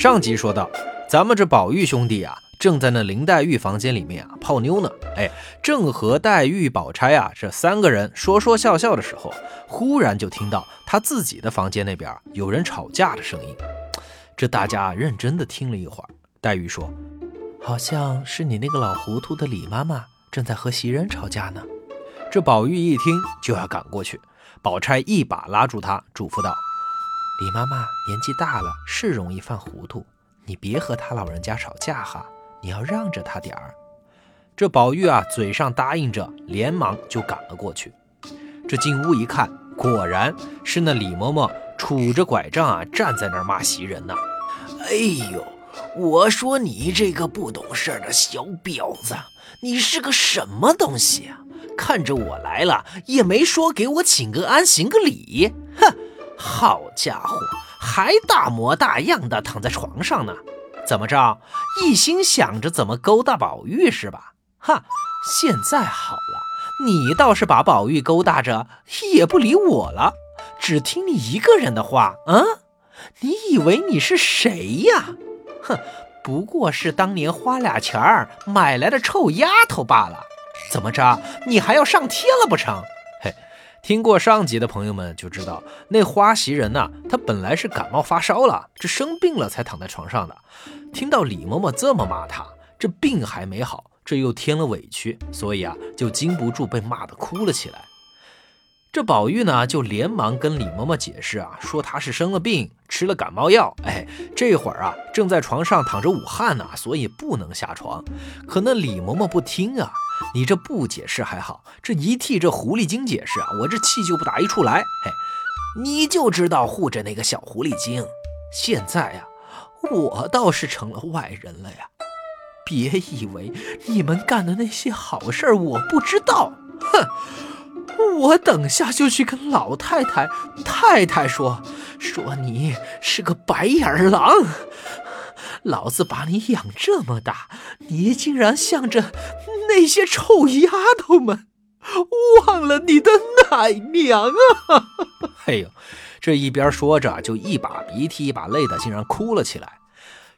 上集说到，咱们这宝玉兄弟啊，正在那林黛玉房间里面啊泡妞呢。哎，正和黛玉、宝钗啊这三个人说说笑笑的时候，忽然就听到他自己的房间那边有人吵架的声音。这大家认真的听了一会儿，黛玉说：“好像是你那个老糊涂的李妈妈正在和袭人吵架呢。”这宝玉一听就要赶过去，宝钗一把拉住他，嘱咐道：“李妈妈年纪大了，是容易犯糊涂，你别和她老人家吵架哈，你要让着她点儿。”这宝玉啊，嘴上答应着，连忙就赶了过去。这进屋一看，果然是那李嬷嬷杵着拐杖啊，站在那儿骂袭人呢。哎呦，我说你这个不懂事的小婊子，你是个什么东西啊？看着我来了，也没说给我请个安，行个礼。哼，好家伙，还大模大样的躺在床上呢。怎么着，一心想着怎么勾搭宝玉是吧？哈，现在好了，你倒是把宝玉勾搭着，也不理我了，只听你一个人的话啊。你以为你是谁呀？哼，不过是当年花俩钱儿买来的臭丫头罢了。怎么着，你还要上天了不成？听过上集的朋友们就知道，那花袭人呐，她本来是感冒发烧了，这生病了才躺在床上的。听到李嬷嬷这么骂她，这病还没好，这又添了委屈，所以啊，就禁不住被骂的哭了起来。这宝玉呢，就连忙跟李嬷嬷解释啊，说他是生了病，吃了感冒药，哎，这会儿啊正在床上躺着捂汗呢，所以不能下床。可那李嬷嬷不听啊，你这不解释还好，这一替这狐狸精解释啊，我这气就不打一处来。嘿，你就知道护着那个小狐狸精，现在呀，我倒是成了外人了呀。别以为你们干的那些好事我不知道，哼。我等下就去跟老太太、太太说，说你是个白眼狼。老子把你养这么大，你竟然向着那些臭丫头们，忘了你的奶娘啊！哎呦，这一边说着，就一把鼻涕一把泪的，竟然哭了起来。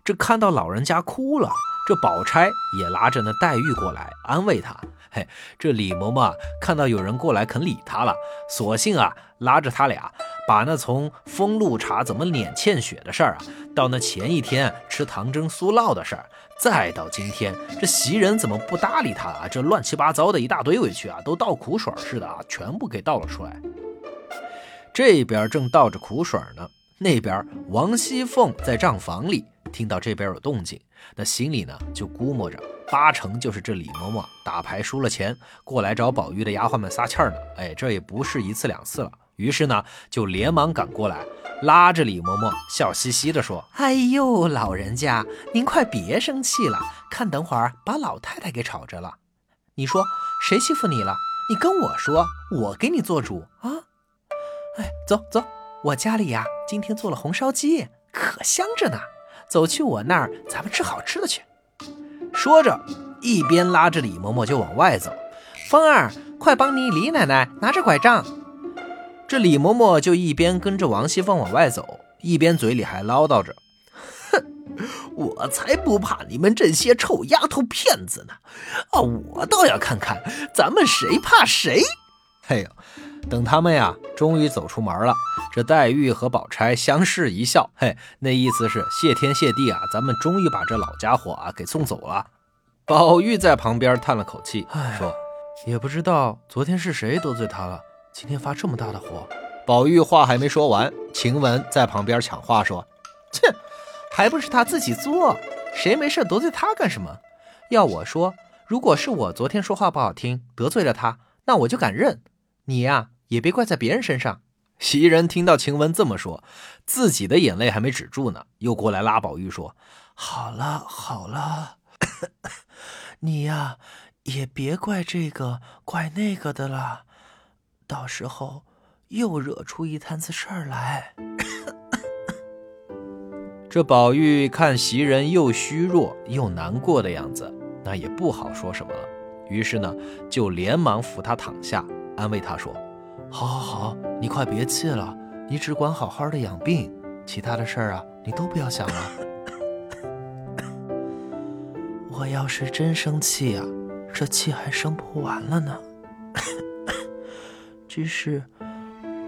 这看到老人家哭了。这宝钗也拉着那黛玉过来安慰她。嘿，这李嬷嬷看到有人过来肯理她了，索性啊拉着他俩，把那从封路茶怎么脸欠血的事儿啊，到那前一天吃糖蒸酥酪的事儿，再到今天这袭人怎么不搭理他啊，这乱七八糟的一大堆委屈啊，都倒苦水似的啊，全部给倒了出来。这边正倒着苦水呢，那边王熙凤在账房里听到这边有动静。那心里呢，就估摸着八成就是这李嬷嬷打牌输了钱，过来找宝玉的丫鬟们撒气呢。哎，这也不是一次两次了。于是呢，就连忙赶过来，拉着李嬷嬷，笑嘻嘻地说：“哎呦，老人家，您快别生气了，看等会儿把老太太给吵着了。你说谁欺负你了？你跟我说，我给你做主啊。哎，走走，我家里呀，今天做了红烧鸡，可香着呢。”走去我那儿，咱们吃好吃的去。说着，一边拉着李嬷嬷就往外走。凤儿，快帮你李奶奶拿着拐杖。这李嬷嬷就一边跟着王熙凤往外走，一边嘴里还唠叨着：“哼，我才不怕你们这些臭丫头片子呢！啊，我倒要看看咱们谁怕谁。”嘿呦！等他们呀，终于走出门了。这黛玉和宝钗相视一笑，嘿，那意思是谢天谢地啊，咱们终于把这老家伙啊给送走了。宝玉在旁边叹了口气，说：“也不知道昨天是谁得罪他了，今天发这么大的火。”宝玉话还没说完，晴雯在旁边抢话说：“切，还不是他自己做，谁没事得罪他干什么？要我说，如果是我昨天说话不好听，得罪了他，那我就敢认。你呀。”也别怪在别人身上。袭人听到晴雯这么说，自己的眼泪还没止住呢，又过来拉宝玉说：“好了好了，你呀也别怪这个怪那个的了，到时候又惹出一摊子事儿来。”这宝玉看袭人又虚弱又难过的样子，那也不好说什么了，于是呢就连忙扶她躺下，安慰她说。好，好，好，你快别气了，你只管好好的养病，其他的事儿啊，你都不要想了。我要是真生气啊，这气还生不完了呢。只是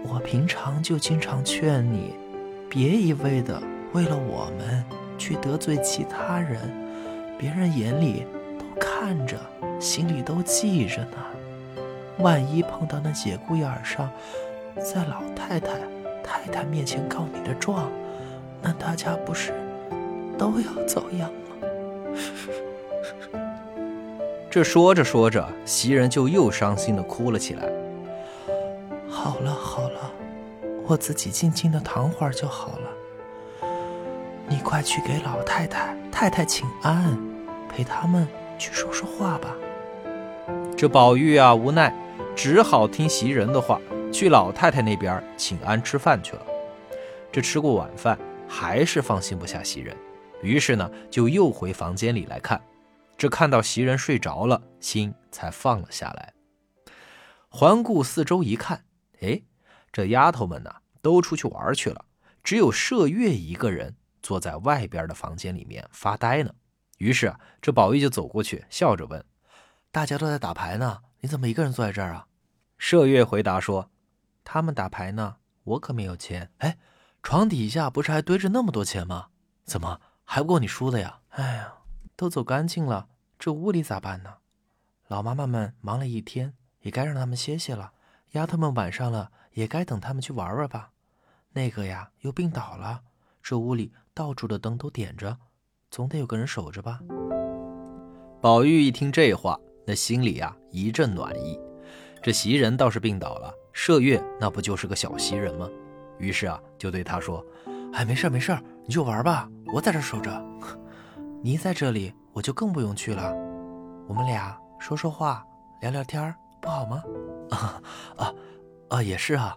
我平常就经常劝你，别一味的为了我们去得罪其他人，别人眼里都看着，心里都记着呢。万一碰到那节骨眼上，在老太太、太太面前告你的状，那大家不是都要遭殃吗？这说着说着，袭人就又伤心的哭了起来。好了好了，我自己静静的躺会儿就好了。你快去给老太太、太太请安，陪他们去说说话吧。这宝玉啊，无奈。只好听袭人的话，去老太太那边请安吃饭去了。这吃过晚饭，还是放心不下袭人，于是呢，就又回房间里来看。这看到袭人睡着了，心才放了下来。环顾四周一看，哎，这丫头们呢，都出去玩去了，只有麝月一个人坐在外边的房间里面发呆呢。于是啊，这宝玉就走过去，笑着问：“大家都在打牌呢。”你怎么一个人坐在这儿啊？麝月回答说：“他们打牌呢，我可没有钱。哎，床底下不是还堆着那么多钱吗？怎么还不够你输的呀？哎呀，都走干净了，这屋里咋办呢？老妈妈们忙了一天，也该让他们歇歇了。丫头们晚上了，也该等他们去玩玩吧。那个呀，又病倒了，这屋里到处的灯都点着，总得有个人守着吧。”宝玉一听这话。那心里啊一阵暖意，这袭人倒是病倒了，麝月那不就是个小袭人吗？于是啊就对他说：“哎，没事没事，你就玩吧，我在这守着。你在这里，我就更不用去了。我们俩说说话，聊聊天儿不好吗？” 啊啊啊，也是啊。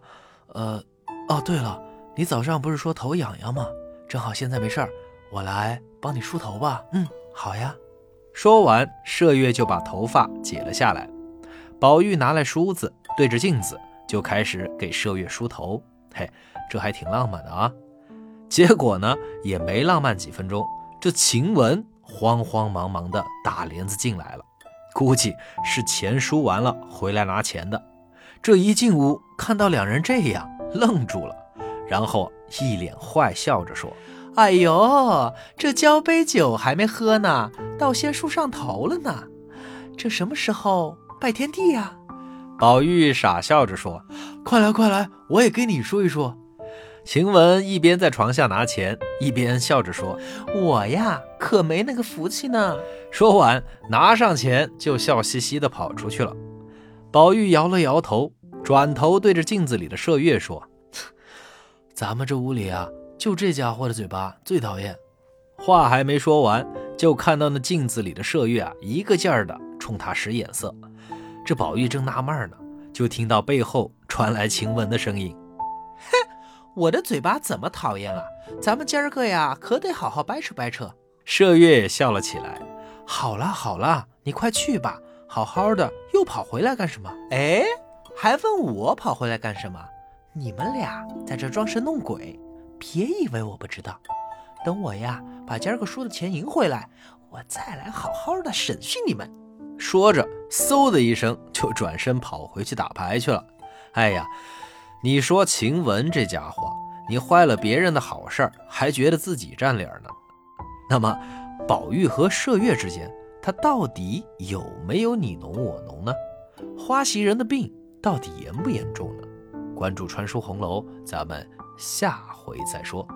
呃，哦对了，你早上不是说头痒痒吗？正好现在没事儿，我来帮你梳头吧。嗯，好呀。说完，麝月就把头发解了下来。宝玉拿来梳子，对着镜子就开始给麝月梳头。嘿，这还挺浪漫的啊！结果呢，也没浪漫几分钟，这晴雯慌慌忙忙的打帘子进来了，估计是钱输完了回来拿钱的。这一进屋，看到两人这样，愣住了，然后一脸坏笑着说。哎呦，这交杯酒还没喝呢，倒先梳上头了呢。这什么时候拜天地呀？宝玉傻笑着说：“快来快来，我也给你说一说。”晴雯一边在床下拿钱，一边笑着说：“我呀，可没那个福气呢。”说完，拿上钱就笑嘻嘻地跑出去了。宝玉摇了摇头，转头对着镜子里的麝月说：“咱们这屋里啊。”就这家伙的嘴巴最讨厌，话还没说完，就看到那镜子里的麝月啊，一个劲儿的冲他使眼色。这宝玉正纳闷呢，就听到背后传来晴雯的声音：“，我的嘴巴怎么讨厌了？咱们今儿个呀，可得好好掰扯掰扯。”麝月也笑了起来：“好了好了，你快去吧，好好的又跑回来干什么？哎，还问我跑回来干什么？你们俩在这装神弄鬼。”别以为我不知道，等我呀把今儿个输的钱赢回来，我再来好好的审讯你们。说着，嗖的一声就转身跑回去打牌去了。哎呀，你说晴雯这家伙，你坏了别人的好事儿，还觉得自己占理儿呢？那么，宝玉和麝月之间，他到底有没有你侬我侬呢？花袭人的病到底严不严重呢？关注传书红楼，咱们。下回再说。